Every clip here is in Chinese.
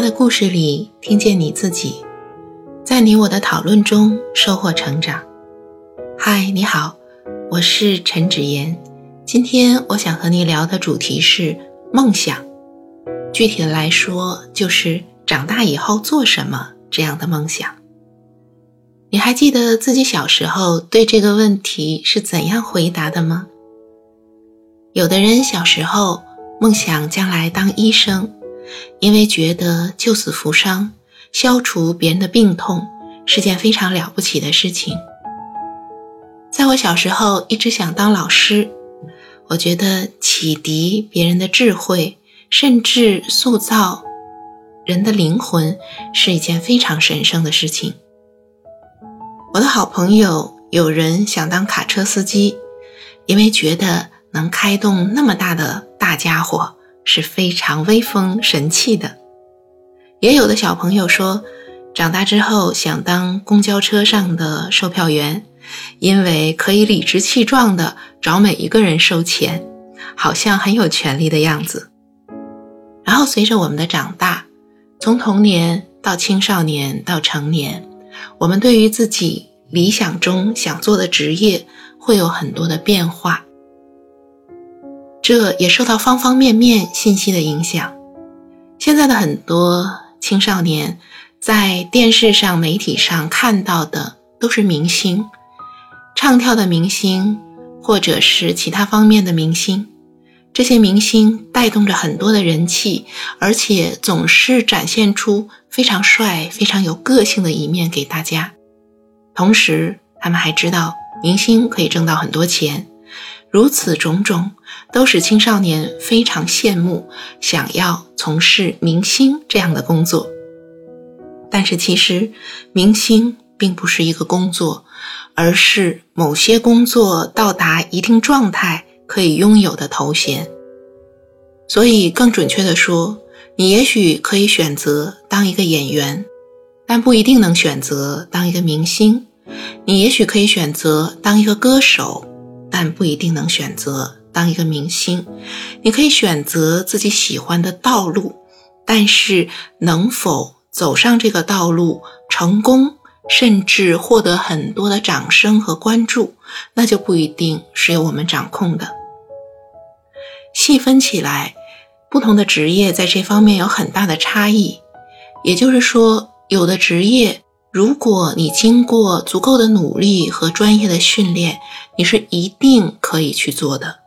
的故事里听见你自己，在你我的讨论中收获成长。嗨，你好，我是陈芷妍。今天我想和你聊的主题是梦想，具体的来说就是长大以后做什么这样的梦想。你还记得自己小时候对这个问题是怎样回答的吗？有的人小时候梦想将来当医生。因为觉得救死扶伤、消除别人的病痛是件非常了不起的事情。在我小时候，一直想当老师。我觉得启迪别人的智慧，甚至塑造人的灵魂，是一件非常神圣的事情。我的好朋友有人想当卡车司机，因为觉得能开动那么大的大家伙。是非常威风神气的。也有的小朋友说，长大之后想当公交车上的售票员，因为可以理直气壮地找每一个人收钱，好像很有权利的样子。然后随着我们的长大，从童年到青少年到成年，我们对于自己理想中想做的职业会有很多的变化。这也受到方方面面信息的影响。现在的很多青少年在电视上、媒体上看到的都是明星，唱跳的明星，或者是其他方面的明星。这些明星带动着很多的人气，而且总是展现出非常帅、非常有个性的一面给大家。同时，他们还知道明星可以挣到很多钱。如此种种，都使青少年非常羡慕，想要从事明星这样的工作。但是，其实明星并不是一个工作，而是某些工作到达一定状态可以拥有的头衔。所以，更准确的说，你也许可以选择当一个演员，但不一定能选择当一个明星；你也许可以选择当一个歌手。但不一定能选择当一个明星。你可以选择自己喜欢的道路，但是能否走上这个道路成功，甚至获得很多的掌声和关注，那就不一定是由我们掌控的。细分起来，不同的职业在这方面有很大的差异。也就是说，有的职业。如果你经过足够的努力和专业的训练，你是一定可以去做的。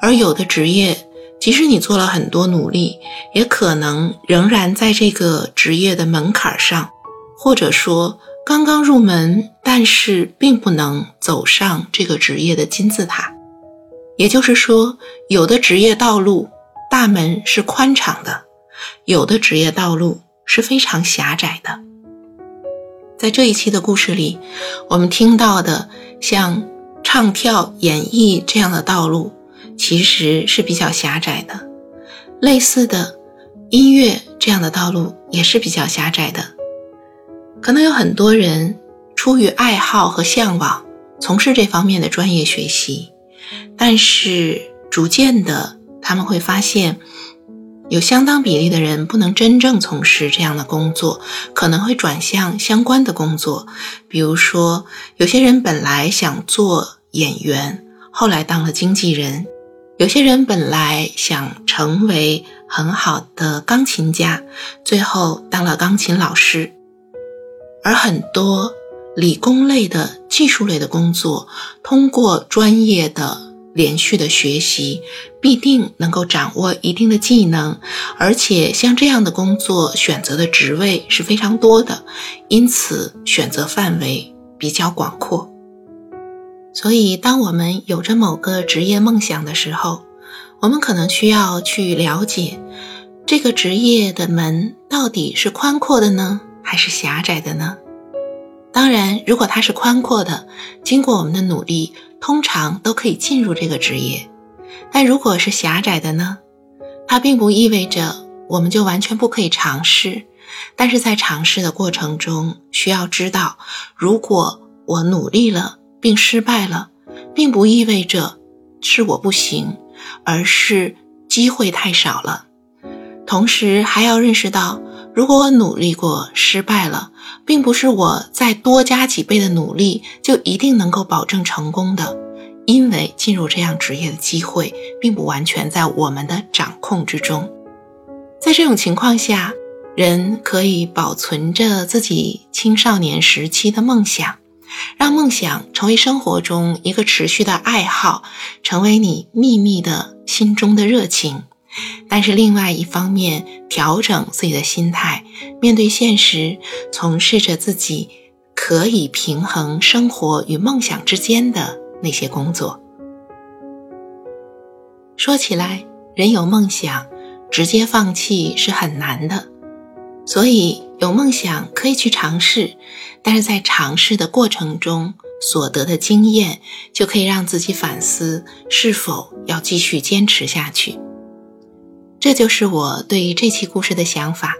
而有的职业，即使你做了很多努力，也可能仍然在这个职业的门槛上，或者说刚刚入门，但是并不能走上这个职业的金字塔。也就是说，有的职业道路大门是宽敞的，有的职业道路是非常狭窄的。在这一期的故事里，我们听到的像唱跳、演绎这样的道路，其实是比较狭窄的；类似的音乐这样的道路也是比较狭窄的。可能有很多人出于爱好和向往，从事这方面的专业学习，但是逐渐的他们会发现。有相当比例的人不能真正从事这样的工作，可能会转向相关的工作。比如说，有些人本来想做演员，后来当了经纪人；有些人本来想成为很好的钢琴家，最后当了钢琴老师。而很多理工类的、技术类的工作，通过专业的。连续的学习必定能够掌握一定的技能，而且像这样的工作选择的职位是非常多的，因此选择范围比较广阔。所以，当我们有着某个职业梦想的时候，我们可能需要去了解这个职业的门到底是宽阔的呢，还是狭窄的呢？当然，如果它是宽阔的，经过我们的努力。通常都可以进入这个职业，但如果是狭窄的呢？它并不意味着我们就完全不可以尝试，但是在尝试的过程中，需要知道，如果我努力了并失败了，并不意味着是我不行，而是机会太少了。同时还要认识到，如果我努力过失败了，并不是我再多加几倍的努力就一定能够保证成功的，因为进入这样职业的机会并不完全在我们的掌控之中。在这种情况下，人可以保存着自己青少年时期的梦想，让梦想成为生活中一个持续的爱好，成为你秘密的心中的热情。但是另外一方面，调整自己的心态，面对现实，从事着自己可以平衡生活与梦想之间的那些工作。说起来，人有梦想，直接放弃是很难的，所以有梦想可以去尝试，但是在尝试的过程中所得的经验，就可以让自己反思是否要继续坚持下去。这就是我对于这期故事的想法，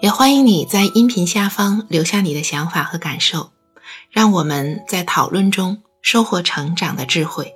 也欢迎你在音频下方留下你的想法和感受，让我们在讨论中收获成长的智慧。